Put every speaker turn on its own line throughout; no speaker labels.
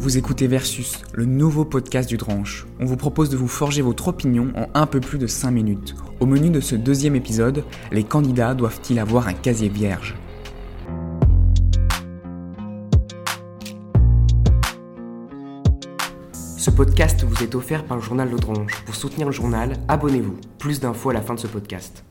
Vous écoutez Versus, le nouveau podcast du Dranche. On vous propose de vous forger votre opinion en un peu plus de 5 minutes. Au menu de ce deuxième épisode, les candidats doivent-ils avoir un casier vierge Ce podcast vous est offert par le journal Le Dronche. Pour soutenir le journal, abonnez-vous. Plus d'infos à la fin de ce podcast.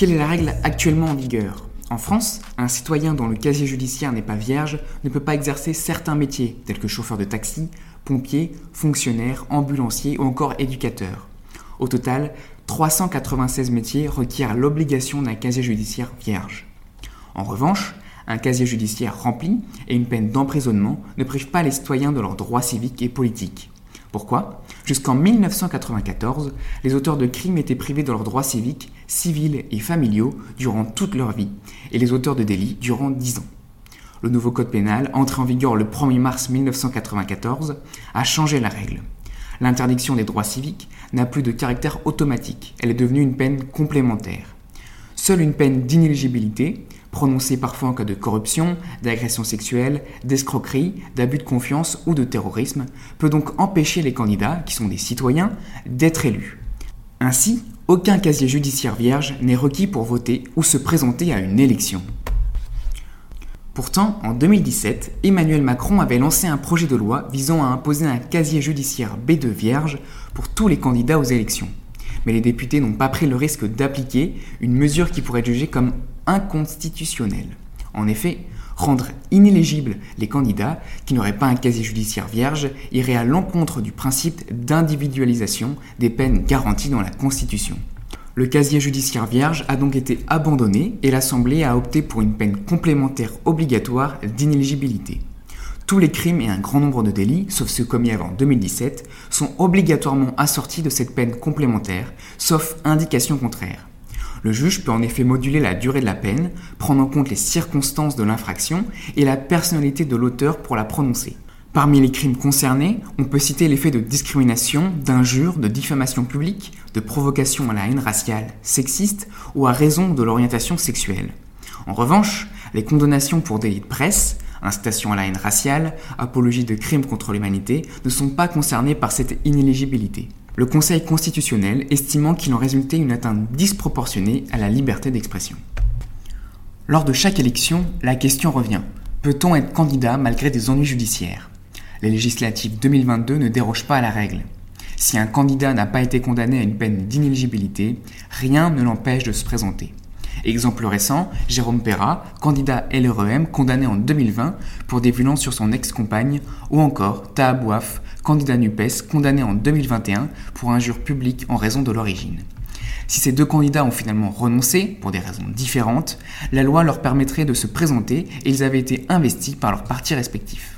Quelle est la règle actuellement en vigueur? En France, un citoyen dont le casier judiciaire n'est pas vierge ne peut pas exercer certains métiers, tels que chauffeur de taxi, pompier, fonctionnaire, ambulancier ou encore éducateur. Au total, 396 métiers requièrent l'obligation d'un casier judiciaire vierge. En revanche, un casier judiciaire rempli et une peine d'emprisonnement ne privent pas les citoyens de leurs droits civiques et politiques. Pourquoi? Jusqu'en 1994, les auteurs de crimes étaient privés de leurs droits civiques, civils et familiaux durant toute leur vie, et les auteurs de délits durant 10 ans. Le nouveau code pénal, entré en vigueur le 1er mars 1994, a changé la règle. L'interdiction des droits civiques n'a plus de caractère automatique, elle est devenue une peine complémentaire. Seule une peine d'inéligibilité, prononcée parfois en cas de corruption, d'agression sexuelle, d'escroquerie, d'abus de confiance ou de terrorisme, peut donc empêcher les candidats, qui sont des citoyens, d'être élus. Ainsi, aucun casier judiciaire vierge n'est requis pour voter ou se présenter à une élection. Pourtant, en 2017, Emmanuel Macron avait lancé un projet de loi visant à imposer un casier judiciaire B2 vierge pour tous les candidats aux élections. Mais les députés n'ont pas pris le risque d'appliquer une mesure qui pourrait être jugée comme inconstitutionnelle. En effet, rendre inéligibles les candidats qui n'auraient pas un casier judiciaire vierge irait à l'encontre du principe d'individualisation des peines garanties dans la Constitution. Le casier judiciaire vierge a donc été abandonné et l'Assemblée a opté pour une peine complémentaire obligatoire d'inéligibilité. Tous les crimes et un grand nombre de délits, sauf ceux commis avant 2017, sont obligatoirement assortis de cette peine complémentaire, sauf indication contraire. Le juge peut en effet moduler la durée de la peine, prendre en compte les circonstances de l'infraction et la personnalité de l'auteur pour la prononcer. Parmi les crimes concernés, on peut citer les faits de discrimination, d'injure, de diffamation publique, de provocation à la haine raciale, sexiste ou à raison de l'orientation sexuelle. En revanche, les condamnations pour délit de presse, incitation à la haine raciale, apologie de crimes contre l'humanité ne sont pas concernées par cette inéligibilité le Conseil constitutionnel estimant qu'il en résultait une atteinte disproportionnée à la liberté d'expression. Lors de chaque élection, la question revient. Peut-on être candidat malgré des ennuis judiciaires? Les législatives 2022 ne dérogent pas à la règle. Si un candidat n'a pas été condamné à une peine d'inéligibilité, rien ne l'empêche de se présenter. Exemple récent, Jérôme Perra, candidat LREM condamné en 2020 pour des violences sur son ex-compagne, ou encore Taha Bouaf, candidat NUPES condamné en 2021 pour injure publique en raison de l'origine. Si ces deux candidats ont finalement renoncé, pour des raisons différentes, la loi leur permettrait de se présenter et ils avaient été investis par leurs partis respectifs.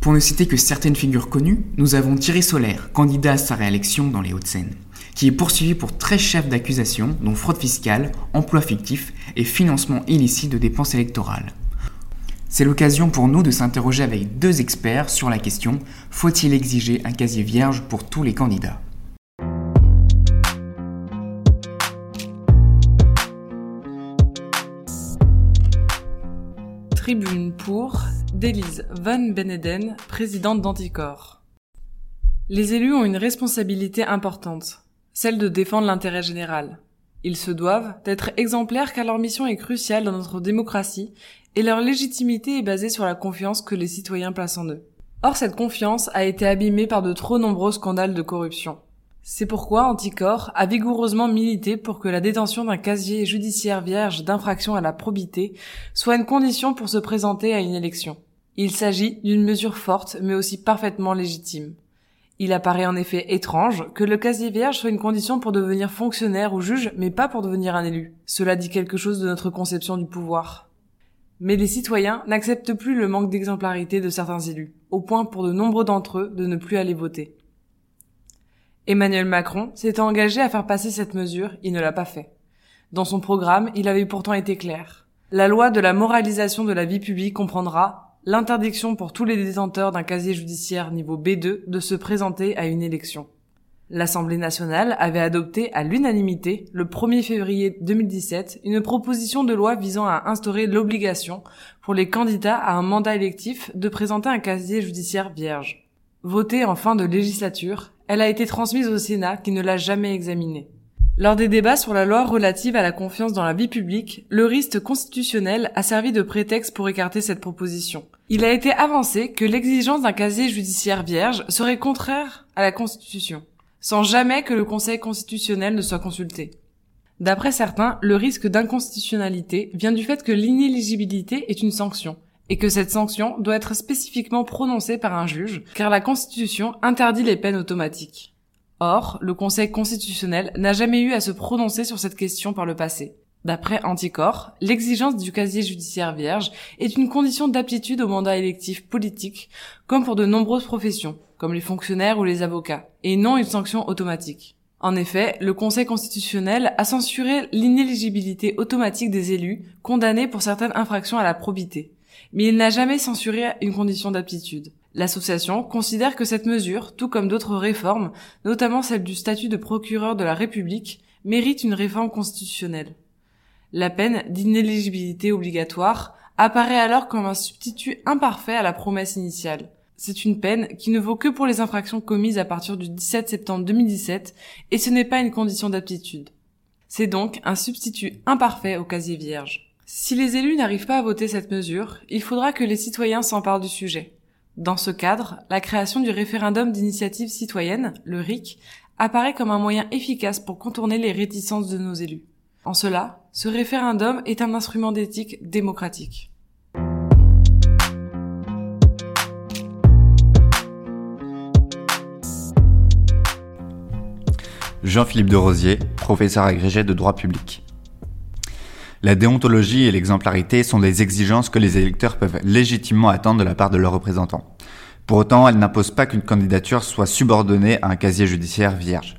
Pour ne citer que certaines figures connues, nous avons Thierry Solaire, candidat à sa réélection dans les Hauts-de-Seine qui est poursuivi pour 13 chefs d'accusation, dont fraude fiscale, emploi fictif et financement illicite de dépenses électorales. C'est l'occasion pour nous de s'interroger avec deux experts sur la question faut-il exiger un casier vierge pour tous les candidats?
Tribune pour d'Élise Van Beneden, présidente d'Anticor. Les élus ont une responsabilité importante celle de défendre l'intérêt général. Ils se doivent d'être exemplaires car leur mission est cruciale dans notre démocratie et leur légitimité est basée sur la confiance que les citoyens placent en eux. Or, cette confiance a été abîmée par de trop nombreux scandales de corruption. C'est pourquoi Anticor a vigoureusement milité pour que la détention d'un casier judiciaire vierge d'infraction à la probité soit une condition pour se présenter à une élection. Il s'agit d'une mesure forte mais aussi parfaitement légitime. Il apparaît en effet étrange que le casier vierge soit une condition pour devenir fonctionnaire ou juge, mais pas pour devenir un élu. Cela dit quelque chose de notre conception du pouvoir. Mais les citoyens n'acceptent plus le manque d'exemplarité de certains élus, au point pour de nombreux d'entre eux de ne plus aller voter. Emmanuel Macron s'était engagé à faire passer cette mesure, il ne l'a pas fait. Dans son programme, il avait pourtant été clair. La loi de la moralisation de la vie publique comprendra l'interdiction pour tous les détenteurs d'un casier judiciaire niveau B2 de se présenter à une élection. L'Assemblée nationale avait adopté à l'unanimité, le 1er février 2017, une proposition de loi visant à instaurer l'obligation pour les candidats à un mandat électif de présenter un casier judiciaire vierge. Votée en fin de législature, elle a été transmise au Sénat qui ne l'a jamais examinée. Lors des débats sur la loi relative à la confiance dans la vie publique, le risque constitutionnel a servi de prétexte pour écarter cette proposition. Il a été avancé que l'exigence d'un casier judiciaire vierge serait contraire à la Constitution sans jamais que le Conseil constitutionnel ne soit consulté. D'après certains, le risque d'inconstitutionnalité vient du fait que l'inéligibilité est une sanction, et que cette sanction doit être spécifiquement prononcée par un juge, car la Constitution interdit les peines automatiques. Or, le Conseil constitutionnel n'a jamais eu à se prononcer sur cette question par le passé. D'après Anticor, l'exigence du casier judiciaire vierge est une condition d'aptitude au mandat électif politique, comme pour de nombreuses professions, comme les fonctionnaires ou les avocats, et non une sanction automatique. En effet, le Conseil constitutionnel a censuré l'inéligibilité automatique des élus condamnés pour certaines infractions à la probité, mais il n'a jamais censuré une condition d'aptitude. L'association considère que cette mesure, tout comme d'autres réformes, notamment celle du statut de procureur de la République, mérite une réforme constitutionnelle. La peine d'inéligibilité obligatoire apparaît alors comme un substitut imparfait à la promesse initiale c'est une peine qui ne vaut que pour les infractions commises à partir du 17 septembre 2017 et ce n'est pas une condition d'aptitude. C'est donc un substitut imparfait au casier vierge. Si les élus n'arrivent pas à voter cette mesure, il faudra que les citoyens s'emparent du sujet. Dans ce cadre, la création du référendum d'initiative citoyenne, le RIC, apparaît comme un moyen efficace pour contourner les réticences de nos élus. En cela, ce référendum est un instrument d'éthique démocratique.
Jean-Philippe de Rosier, professeur agrégé de droit public. La déontologie et l'exemplarité sont des exigences que les électeurs peuvent légitimement attendre de la part de leurs représentants. Pour autant, elles n'imposent pas qu'une candidature soit subordonnée à un casier judiciaire vierge.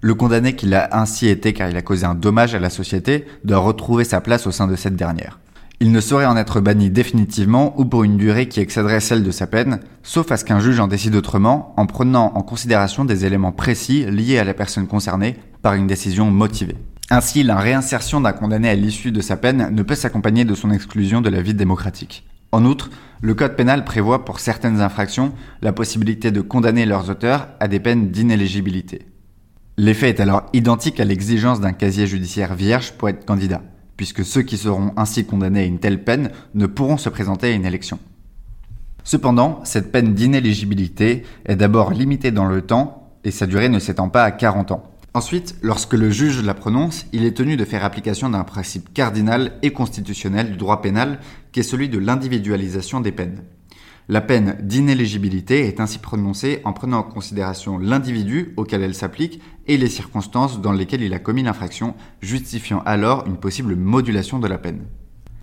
Le condamné qui l'a ainsi été car il a causé un dommage à la société doit retrouver sa place au sein de cette dernière. Il ne saurait en être banni définitivement ou pour une durée qui excéderait celle de sa peine, sauf à ce qu'un juge en décide autrement en prenant en considération des éléments précis liés à la personne concernée par une décision motivée. Ainsi, la réinsertion d'un condamné à l'issue de sa peine ne peut s'accompagner de son exclusion de la vie démocratique. En outre, le Code pénal prévoit pour certaines infractions la possibilité de condamner leurs auteurs à des peines d'inéligibilité. L'effet est alors identique à l'exigence d'un casier judiciaire vierge pour être candidat puisque ceux qui seront ainsi condamnés à une telle peine ne pourront se présenter à une élection. Cependant, cette peine d'inéligibilité est d'abord limitée dans le temps et sa durée ne s'étend pas à 40 ans. Ensuite, lorsque le juge la prononce, il est tenu de faire application d'un principe cardinal et constitutionnel du droit pénal qui est celui de l'individualisation des peines. La peine d'inéligibilité est ainsi prononcée en prenant en considération l'individu auquel elle s'applique et les circonstances dans lesquelles il a commis l'infraction, justifiant alors une possible modulation de la peine.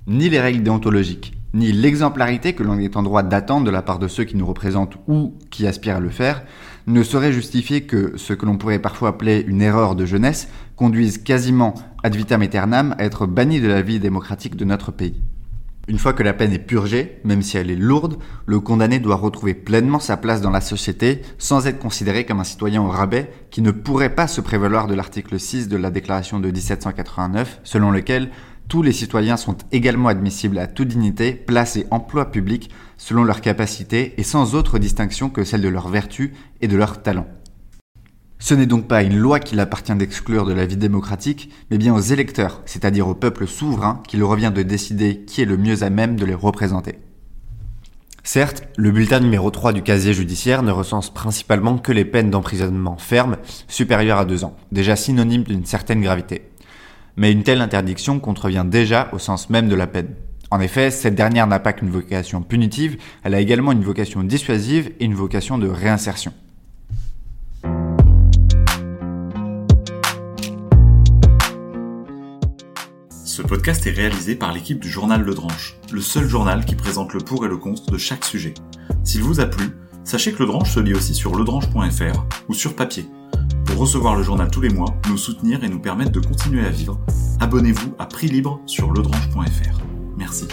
Ni les règles déontologiques, ni l'exemplarité que l'on est en droit d'attendre de la part de ceux qui nous représentent ou qui aspirent à le faire, ne sauraient justifier que ce que l'on pourrait parfois appeler une erreur de jeunesse conduise quasiment ad vitam aeternam à être banni de la vie démocratique de notre pays. Une fois que la peine est purgée, même si elle est lourde, le condamné doit retrouver pleinement sa place dans la société sans être considéré comme un citoyen au rabais qui ne pourrait pas se prévaloir de l'article 6 de la déclaration de 1789 selon lequel tous les citoyens sont également admissibles à toute dignité, place et emploi public selon leurs capacités et sans autre distinction que celle de leur vertu et de leur talent. Ce n'est donc pas une loi qu'il appartient d'exclure de la vie démocratique, mais bien aux électeurs, c'est-à-dire au peuple souverain, qu'il revient de décider qui est le mieux à même de les représenter. Certes, le bulletin numéro 3 du casier judiciaire ne recense principalement que les peines d'emprisonnement fermes supérieures à deux ans, déjà synonymes d'une certaine gravité. Mais une telle interdiction contrevient déjà au sens même de la peine. En effet, cette dernière n'a pas qu'une vocation punitive, elle a également une vocation dissuasive et une vocation de réinsertion.
Ce podcast est réalisé par l'équipe du journal Le Dranche, le seul journal qui présente le pour et le contre de chaque sujet. S'il vous a plu, sachez que Le Dranche se lit aussi sur ledranche.fr ou sur papier. Recevoir le journal tous les mois, nous soutenir et nous permettre de continuer à vivre, abonnez-vous à prix libre sur ledranche.fr. Merci.